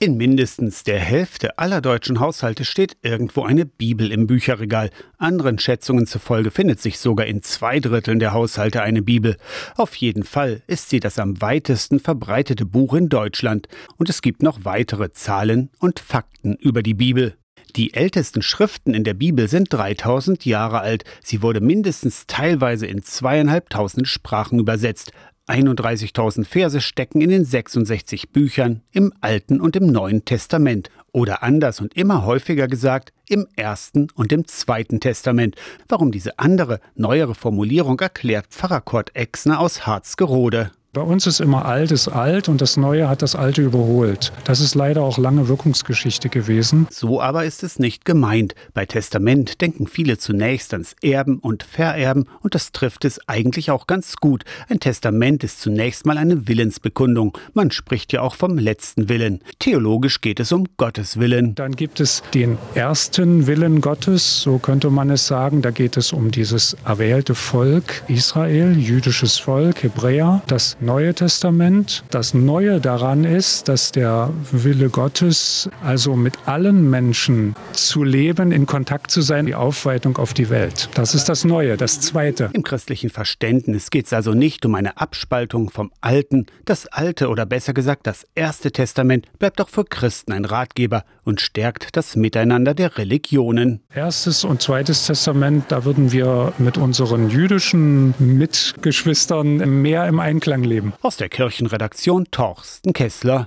In mindestens der Hälfte aller deutschen Haushalte steht irgendwo eine Bibel im Bücherregal. Anderen Schätzungen zufolge findet sich sogar in zwei Dritteln der Haushalte eine Bibel. Auf jeden Fall ist sie das am weitesten verbreitete Buch in Deutschland. Und es gibt noch weitere Zahlen und Fakten über die Bibel. Die ältesten Schriften in der Bibel sind 3000 Jahre alt. Sie wurde mindestens teilweise in zweieinhalbtausend Sprachen übersetzt. 31.000 Verse stecken in den 66 Büchern im Alten und im Neuen Testament oder anders und immer häufiger gesagt im Ersten und im Zweiten Testament. Warum diese andere, neuere Formulierung erklärt Pfarrer Kurt Exner aus Harzgerode. Bei uns ist immer alt ist alt und das Neue hat das Alte überholt. Das ist leider auch lange Wirkungsgeschichte gewesen. So aber ist es nicht gemeint. Bei Testament denken viele zunächst ans Erben und Vererben und das trifft es eigentlich auch ganz gut. Ein Testament ist zunächst mal eine Willensbekundung. Man spricht ja auch vom letzten Willen. Theologisch geht es um Gottes Willen. Dann gibt es den ersten Willen Gottes, so könnte man es sagen. Da geht es um dieses erwählte Volk Israel, jüdisches Volk, Hebräer. Das Neue Testament. Das Neue daran ist, dass der Wille Gottes, also mit allen Menschen zu leben, in Kontakt zu sein, die Aufweitung auf die Welt. Das ist das Neue, das Zweite. Im christlichen Verständnis geht es also nicht um eine Abspaltung vom Alten. Das Alte oder besser gesagt das Erste Testament bleibt auch für Christen ein Ratgeber und stärkt das Miteinander der Religionen. Erstes und Zweites Testament, da würden wir mit unseren jüdischen Mitgeschwistern mehr im Einklang leben. Aus der Kirchenredaktion Torsten Kessler.